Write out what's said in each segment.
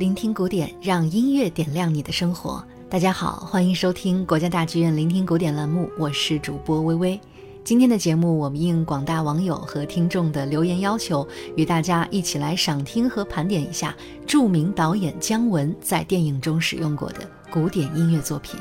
聆听古典，让音乐点亮你的生活。大家好，欢迎收听国家大剧院聆听古典栏目，我是主播微微。今天的节目，我们应广大网友和听众的留言要求，与大家一起来赏听和盘点一下著名导演姜文在电影中使用过的古典音乐作品。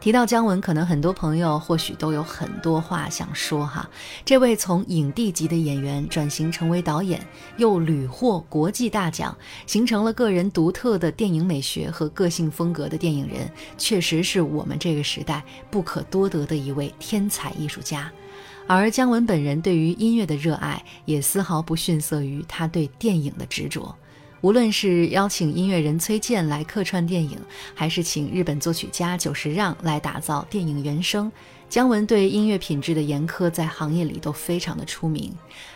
提到姜文，可能很多朋友或许都有很多话想说哈。这位从影帝级的演员转型成为导演，又屡获国际大奖，形成了个人独特的电影美学和个性风格的电影人，确实是我们这个时代不可多得的一位天才艺术家。而姜文本人对于音乐的热爱，也丝毫不逊色于他对电影的执着。无论是邀请音乐人崔健来客串电影，还是请日本作曲家久石让来打造电影原声，姜文对音乐品质的严苛在行业里都非常的出名。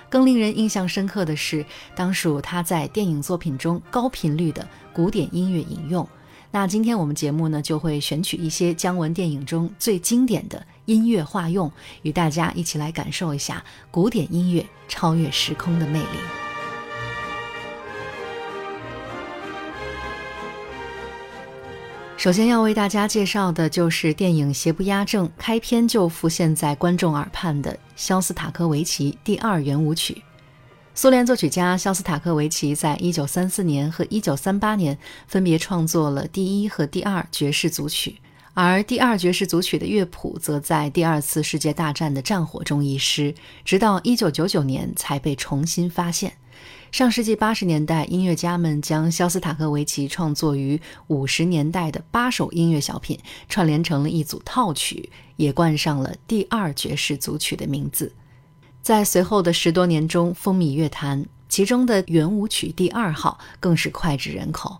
更令人印象深刻的是，当属他在电影作品中高频率的古典音乐引用。那今天我们节目呢，就会选取一些姜文电影中最经典的音乐化用，与大家一起来感受一下古典音乐超越时空的魅力。首先要为大家介绍的就是电影《邪不压正》开篇就浮现在观众耳畔的肖斯塔科维奇第二圆舞曲。苏联作曲家肖斯塔科维奇在一九三四年和一九三八年分别创作了第一和第二爵士组曲，而第二爵士组曲的乐谱则在第二次世界大战的战火中遗失，直到一九九九年才被重新发现。上世纪八十年代，音乐家们将肖斯塔科维奇创作于五十年代的八首音乐小品串联成了一组套曲，也冠上了第二爵士组曲的名字。在随后的十多年中风靡乐坛，其中的圆舞曲第二号更是脍炙人口。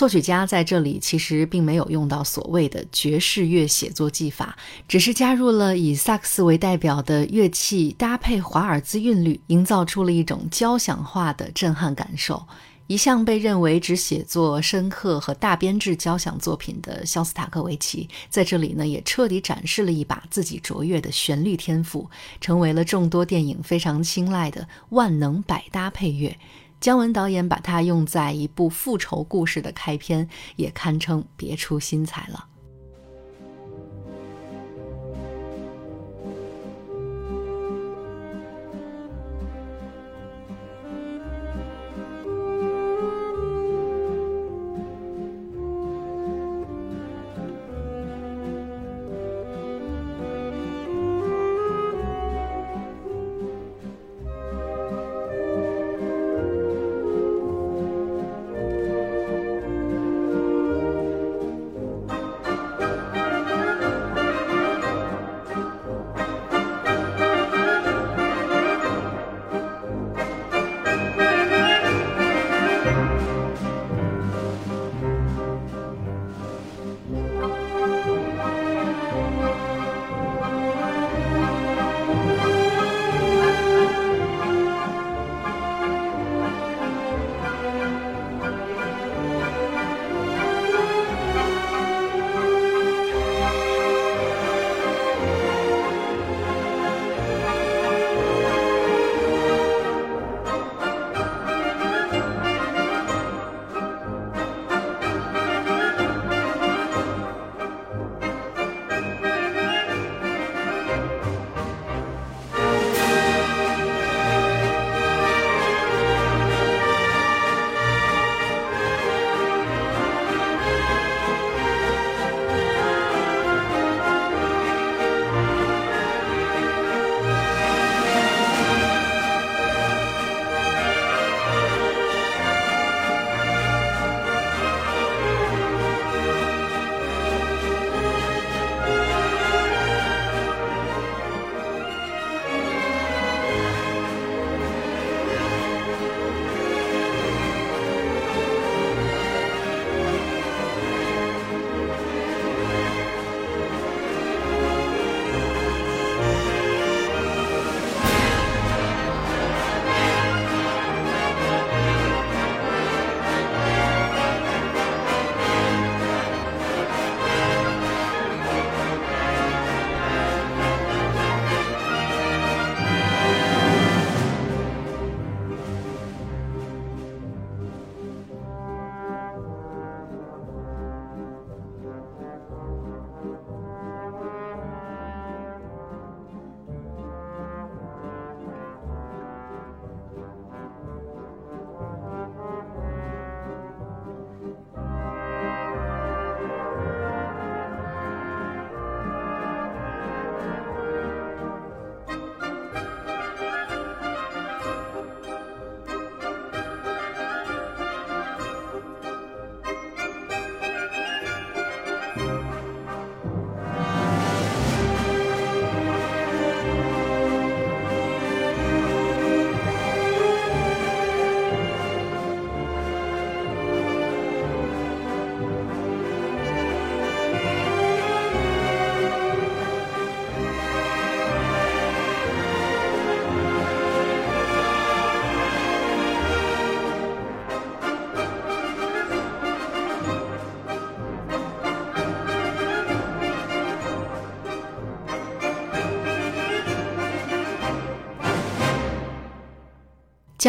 作曲家在这里其实并没有用到所谓的爵士乐写作技法，只是加入了以萨克斯为代表的乐器，搭配华尔兹韵律，营造出了一种交响化的震撼感受。一向被认为只写作深刻和大编制交响作品的肖斯塔科维奇，在这里呢也彻底展示了一把自己卓越的旋律天赋，成为了众多电影非常青睐的万能百搭配乐。姜文导演把它用在一部复仇故事的开篇，也堪称别出心裁了。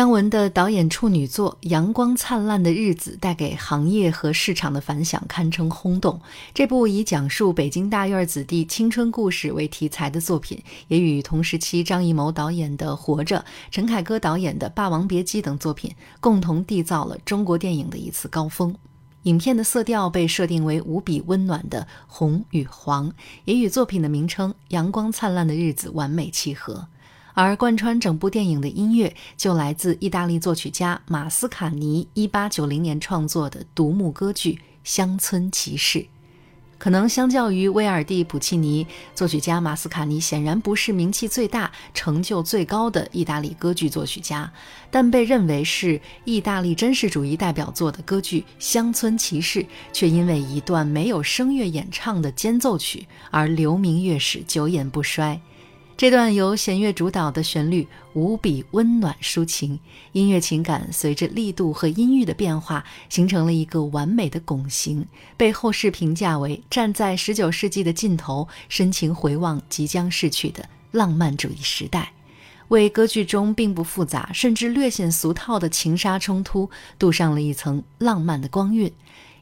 姜文的导演处女作《阳光灿烂的日子》带给行业和市场的反响堪称轰动。这部以讲述北京大院子弟青春故事为题材的作品，也与同时期张艺谋导演的《活着》、陈凯歌导演的《霸王别姬》等作品共同缔造了中国电影的一次高峰。影片的色调被设定为无比温暖的红与黄，也与作品的名称《阳光灿烂的日子》完美契合。而贯穿整部电影的音乐就来自意大利作曲家马斯卡尼1890年创作的独幕歌剧《乡村骑士》。可能相较于威尔第、普契尼，作曲家马斯卡尼显然不是名气最大、成就最高的意大利歌剧作曲家，但被认为是意大利真实主义代表作的歌剧《乡村骑士》，却因为一段没有声乐演唱的间奏曲而留名乐史，久演不衰。这段由弦乐主导的旋律无比温暖抒情，音乐情感随着力度和音域的变化，形成了一个完美的拱形，被后世评价为站在十九世纪的尽头，深情回望即将逝去的浪漫主义时代，为歌剧中并不复杂甚至略显俗套的情杀冲突镀上了一层浪漫的光晕。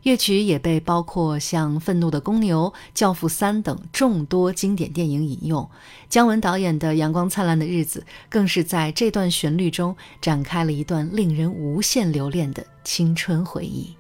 乐曲也被包括像《愤怒的公牛》《教父三》等众多经典电影引用。姜文导演的《阳光灿烂的日子》更是在这段旋律中展开了一段令人无限留恋的青春回忆。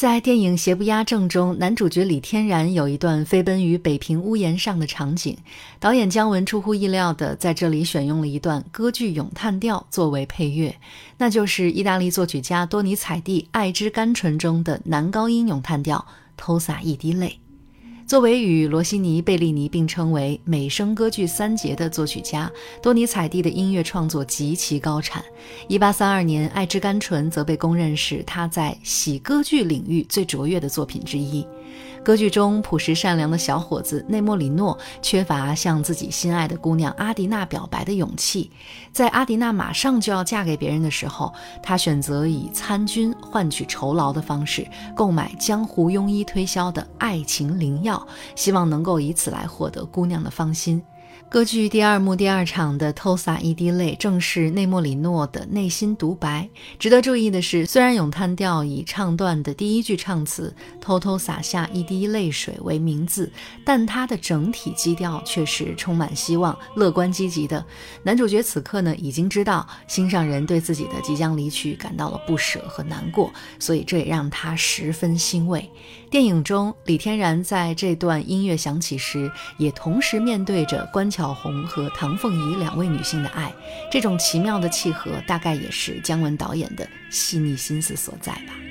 在电影《邪不压正》中，男主角李天然有一段飞奔于北平屋檐上的场景。导演姜文出乎意料地在这里选用了一段歌剧咏叹调作为配乐，那就是意大利作曲家多尼采蒂《爱之甘醇》中的男高音咏叹调《偷洒一滴泪》。作为与罗西尼、贝利尼并称为美声歌剧三杰的作曲家，多尼采蒂的音乐创作极其高产。1832年，《爱之甘醇》则被公认是他在喜歌剧领域最卓越的作品之一。歌剧中朴实善良的小伙子内莫里诺缺乏向自己心爱的姑娘阿迪娜表白的勇气，在阿迪娜马上就要嫁给别人的时候，他选择以参军换取酬劳的方式购买江湖庸医推销的爱情灵药，希望能够以此来获得姑娘的芳心。歌剧第二幕第二场的偷洒一滴泪，正是内莫里诺的内心独白。值得注意的是，虽然咏叹调以唱段的第一句唱词“偷偷洒下一滴泪水”为名字，但它的整体基调却是充满希望、乐观积极的。男主角此刻呢，已经知道心上人对自己的即将离去感到了不舍和难过，所以这也让他十分欣慰。电影中，李天然在这段音乐响起时，也同时面对着关巧红和唐凤仪两位女性的爱，这种奇妙的契合，大概也是姜文导演的细腻心思所在吧。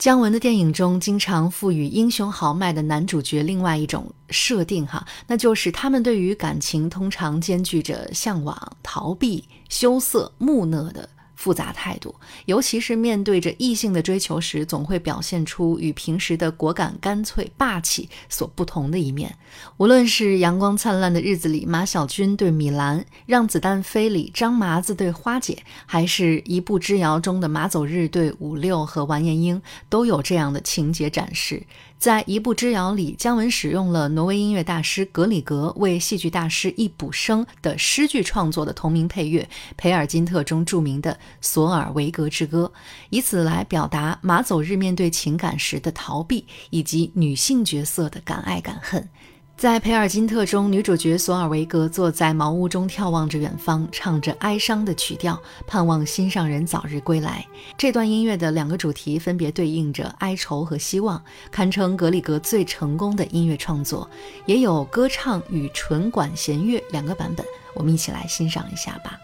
姜文的电影中经常赋予英雄豪迈的男主角另外一种设定，哈，那就是他们对于感情通常兼具着向往、逃避、羞涩、木讷的。复杂态度，尤其是面对着异性的追求时，总会表现出与平时的果敢、干脆、霸气所不同的一面。无论是《阳光灿烂的日子》里马小军对米兰，《让子弹飞》里张麻子对花姐，还是一步之遥中的马走日对五六和完颜英，都有这样的情节展示。在一步之遥里，姜文使用了挪威音乐大师格里格为戏剧大师易卜生的诗句创作的同名配乐《培尔金特》中著名的《索尔维格之歌》，以此来表达马走日面对情感时的逃避，以及女性角色的敢爱敢恨。在《培尔金特》中，女主角索尔维格坐在茅屋中，眺望着远方，唱着哀伤的曲调，盼望心上人早日归来。这段音乐的两个主题分别对应着哀愁和希望，堪称格里格最成功的音乐创作。也有歌唱与纯管弦乐两个版本，我们一起来欣赏一下吧。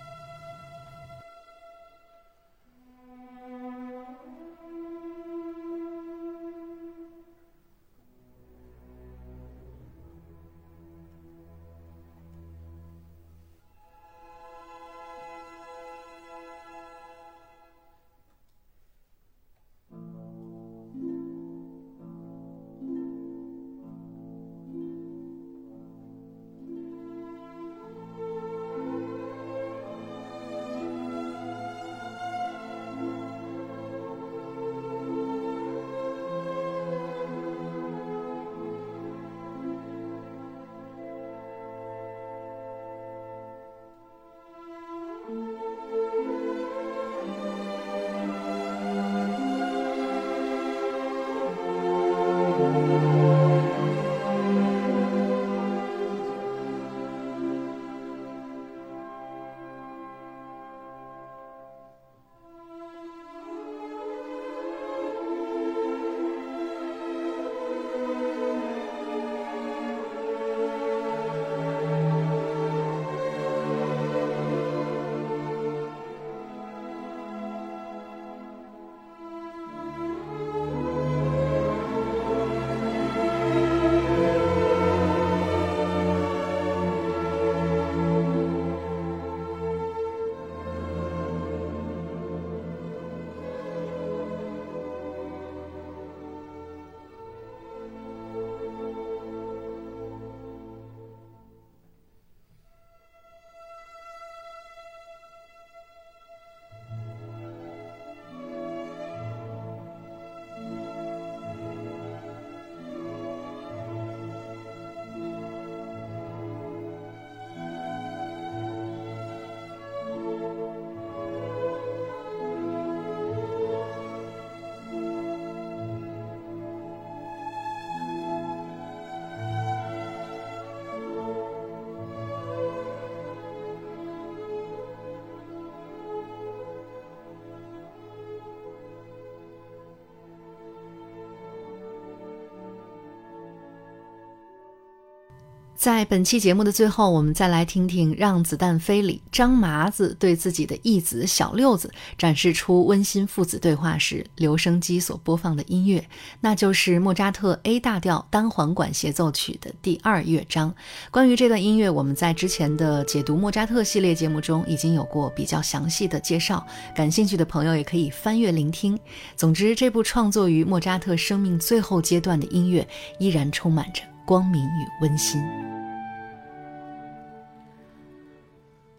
在本期节目的最后，我们再来听听《让子弹飞》里张麻子对自己的义子小六子展示出温馨父子对话时，留声机所播放的音乐，那就是莫扎特 A 大调单簧管协奏曲的第二乐章。关于这段音乐，我们在之前的解读莫扎特系列节目中已经有过比较详细的介绍，感兴趣的朋友也可以翻阅聆听。总之，这部创作于莫扎特生命最后阶段的音乐，依然充满着光明与温馨。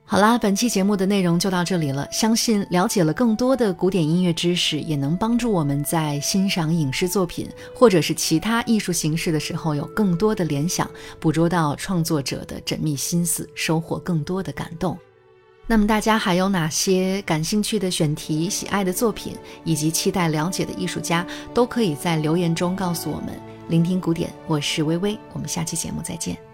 好啦，本期节目的内容就到这里了。相信了解了更多的古典音乐知识，也能帮助我们在欣赏影视作品或者是其他艺术形式的时候有更多的联想，捕捉到创作者的缜密心思，收获更多的感动。那么大家还有哪些感兴趣的选题、喜爱的作品，以及期待了解的艺术家，都可以在留言中告诉我们。聆听古典，我是微微，我们下期节目再见。